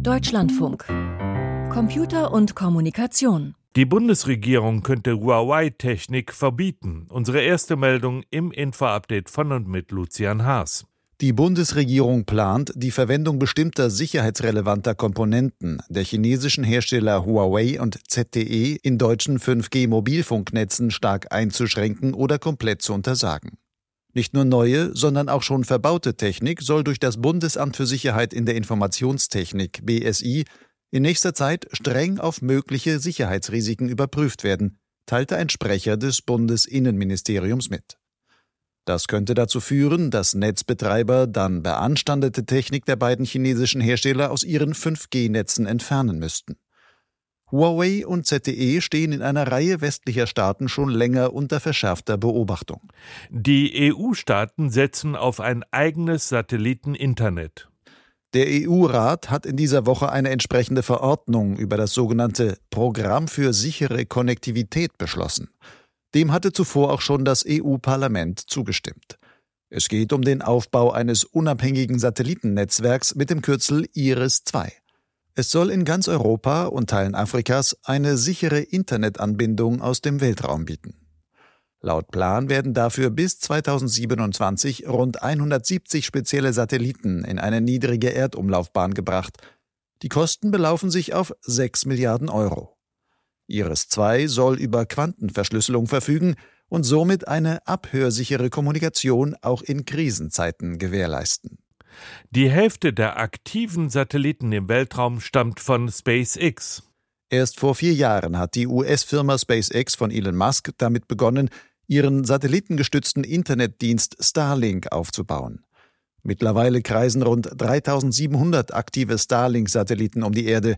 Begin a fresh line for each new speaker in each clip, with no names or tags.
Deutschlandfunk. Computer und Kommunikation.
Die Bundesregierung könnte Huawei-Technik verbieten. Unsere erste Meldung im Info-Update von und mit Lucian Haas.
Die Bundesregierung plant, die Verwendung bestimmter sicherheitsrelevanter Komponenten der chinesischen Hersteller Huawei und ZTE in deutschen 5G-Mobilfunknetzen stark einzuschränken oder komplett zu untersagen. Nicht nur neue, sondern auch schon verbaute Technik soll durch das Bundesamt für Sicherheit in der Informationstechnik BSI in nächster Zeit streng auf mögliche Sicherheitsrisiken überprüft werden, teilte ein Sprecher des Bundesinnenministeriums mit. Das könnte dazu führen, dass Netzbetreiber dann beanstandete Technik der beiden chinesischen Hersteller aus ihren 5G-Netzen entfernen müssten. Huawei und ZTE stehen in einer Reihe westlicher Staaten schon länger unter verschärfter Beobachtung.
Die EU-Staaten setzen auf ein eigenes Satelliteninternet.
Der EU-Rat hat in dieser Woche eine entsprechende Verordnung über das sogenannte Programm für sichere Konnektivität beschlossen. Dem hatte zuvor auch schon das EU-Parlament zugestimmt. Es geht um den Aufbau eines unabhängigen Satellitennetzwerks mit dem Kürzel IRIS-2. Es soll in ganz Europa und Teilen Afrikas eine sichere Internetanbindung aus dem Weltraum bieten. Laut Plan werden dafür bis 2027 rund 170 spezielle Satelliten in eine niedrige Erdumlaufbahn gebracht. Die Kosten belaufen sich auf 6 Milliarden Euro. Iris-2 soll über Quantenverschlüsselung verfügen und somit eine abhörsichere Kommunikation auch in Krisenzeiten gewährleisten.
Die Hälfte der aktiven Satelliten im Weltraum stammt von SpaceX.
Erst vor vier Jahren hat die US-Firma SpaceX von Elon Musk damit begonnen, ihren satellitengestützten Internetdienst Starlink aufzubauen. Mittlerweile kreisen rund 3700 aktive Starlink-Satelliten um die Erde.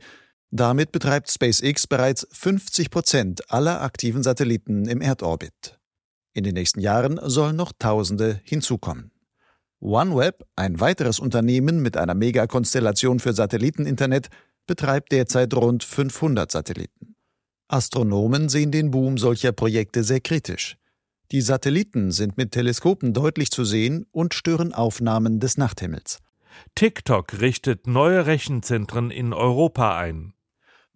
Damit betreibt SpaceX bereits 50 Prozent aller aktiven Satelliten im Erdorbit. In den nächsten Jahren sollen noch Tausende hinzukommen. OneWeb, ein weiteres Unternehmen mit einer Megakonstellation für Satelliteninternet, betreibt derzeit rund 500 Satelliten. Astronomen sehen den Boom solcher Projekte sehr kritisch. Die Satelliten sind mit Teleskopen deutlich zu sehen und stören Aufnahmen des Nachthimmels.
TikTok richtet neue Rechenzentren in Europa ein.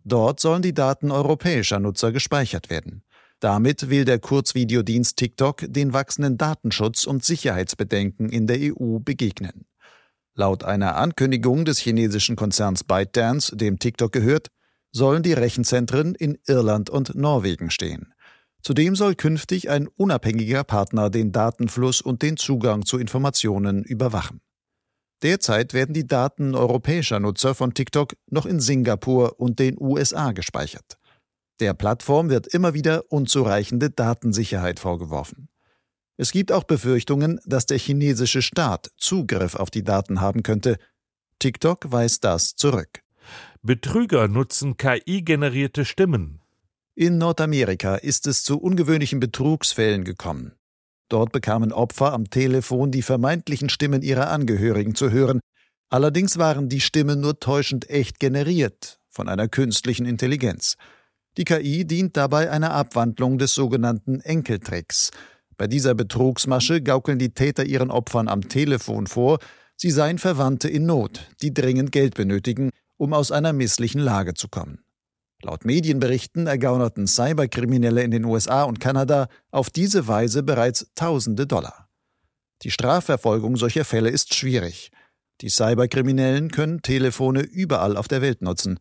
Dort sollen die Daten europäischer Nutzer gespeichert werden. Damit will der Kurzvideodienst TikTok den wachsenden Datenschutz- und Sicherheitsbedenken in der EU begegnen. Laut einer Ankündigung des chinesischen Konzerns ByteDance, dem TikTok gehört, sollen die Rechenzentren in Irland und Norwegen stehen. Zudem soll künftig ein unabhängiger Partner den Datenfluss und den Zugang zu Informationen überwachen. Derzeit werden die Daten europäischer Nutzer von TikTok noch in Singapur und den USA gespeichert. Der Plattform wird immer wieder unzureichende Datensicherheit vorgeworfen. Es gibt auch Befürchtungen, dass der chinesische Staat Zugriff auf die Daten haben könnte. TikTok weist das zurück.
Betrüger nutzen KI-generierte Stimmen.
In Nordamerika ist es zu ungewöhnlichen Betrugsfällen gekommen. Dort bekamen Opfer am Telefon die vermeintlichen Stimmen ihrer Angehörigen zu hören. Allerdings waren die Stimmen nur täuschend echt generiert von einer künstlichen Intelligenz. Die KI dient dabei einer Abwandlung des sogenannten Enkeltricks. Bei dieser Betrugsmasche gaukeln die Täter ihren Opfern am Telefon vor, sie seien Verwandte in Not, die dringend Geld benötigen, um aus einer misslichen Lage zu kommen. Laut Medienberichten ergaunerten Cyberkriminelle in den USA und Kanada auf diese Weise bereits Tausende Dollar. Die Strafverfolgung solcher Fälle ist schwierig. Die Cyberkriminellen können Telefone überall auf der Welt nutzen.